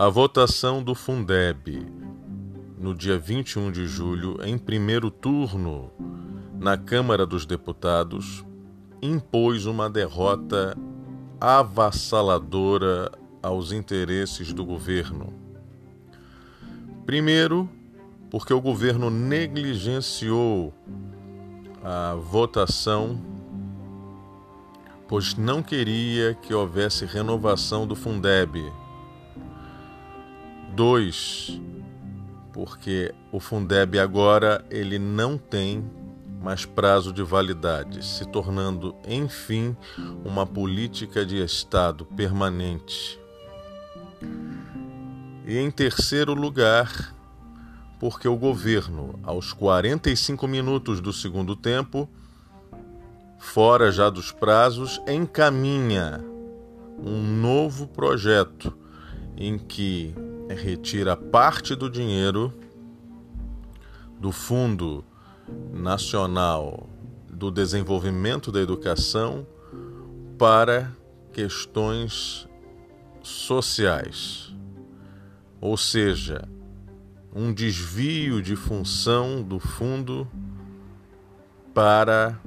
A votação do Fundeb no dia 21 de julho, em primeiro turno na Câmara dos Deputados, impôs uma derrota avassaladora aos interesses do governo. Primeiro, porque o governo negligenciou a votação, pois não queria que houvesse renovação do Fundeb. Dois, porque o Fundeb agora ele não tem mais prazo de validade, se tornando, enfim, uma política de Estado permanente. E em terceiro lugar, porque o governo, aos 45 minutos do segundo tempo, fora já dos prazos, encaminha um novo projeto em que retira parte do dinheiro do Fundo Nacional do Desenvolvimento da Educação para questões sociais. Ou seja, um desvio de função do fundo para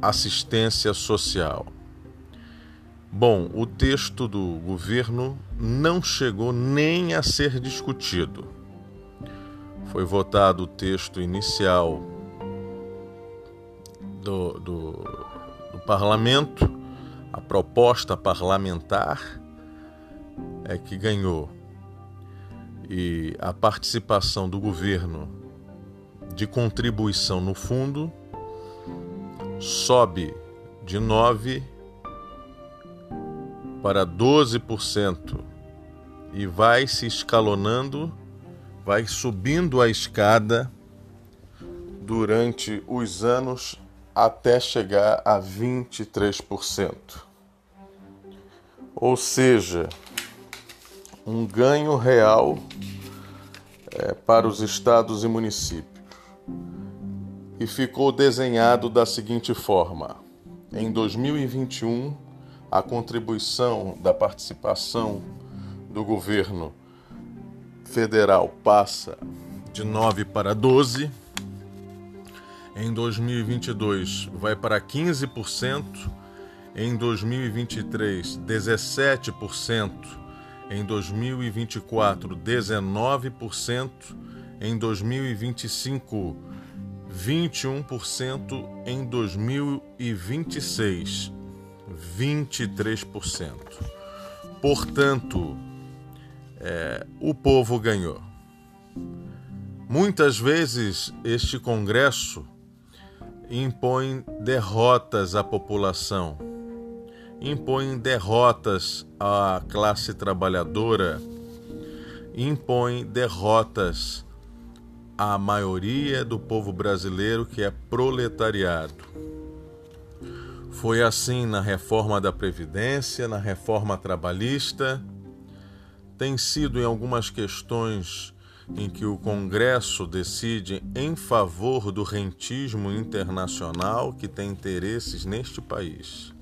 assistência social. Bom, o texto do governo não chegou nem a ser discutido. Foi votado o texto inicial do, do, do parlamento, a proposta parlamentar é que ganhou e a participação do governo de contribuição no fundo sobe de 9 para 12% e vai se escalonando, vai subindo a escada durante os anos até chegar a 23%. Ou seja, um ganho real é, para os estados e municípios. E ficou desenhado da seguinte forma: em 2021, a contribuição da participação do governo federal passa de 9 para 12. Em 2022 vai para 15%, em 2023 17% em 2024 19%, em 2025 21%, em 2026 23%. Portanto, é, o povo ganhou. Muitas vezes este Congresso impõe derrotas à população impõe derrotas à classe trabalhadora, impõe derrotas à maioria do povo brasileiro que é proletariado. Foi assim na reforma da Previdência, na reforma trabalhista, tem sido em algumas questões em que o Congresso decide em favor do rentismo internacional que tem interesses neste país.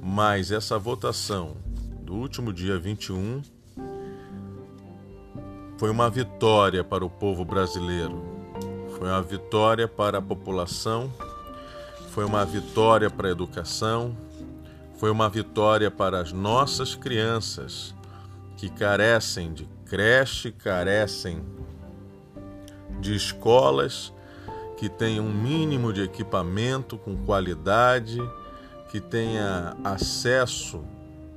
Mas essa votação do último dia 21 foi uma vitória para o povo brasileiro, foi uma vitória para a população, foi uma vitória para a educação, foi uma vitória para as nossas crianças que carecem de creche, carecem de escolas que tenham um mínimo de equipamento com qualidade que tenha acesso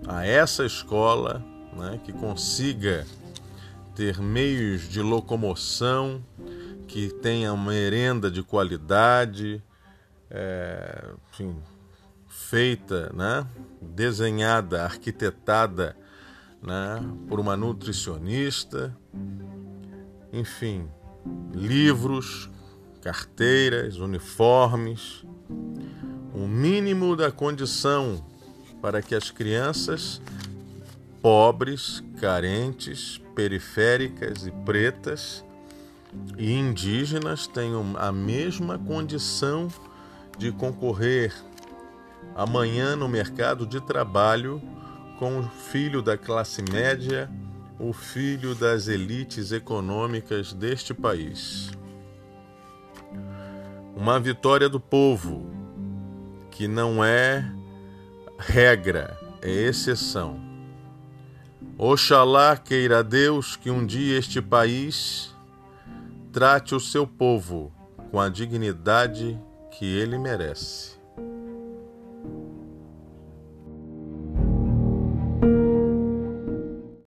a essa escola, né, que consiga ter meios de locomoção, que tenha uma merenda de qualidade, é, enfim, feita, né, desenhada, arquitetada né, por uma nutricionista, enfim, livros, carteiras, uniformes, um mínimo da condição para que as crianças pobres, carentes, periféricas e pretas e indígenas tenham a mesma condição de concorrer amanhã no mercado de trabalho com o filho da classe média o filho das elites econômicas deste país. Uma vitória do povo, que não é regra, é exceção. Oxalá queira Deus que um dia este país trate o seu povo com a dignidade que ele merece.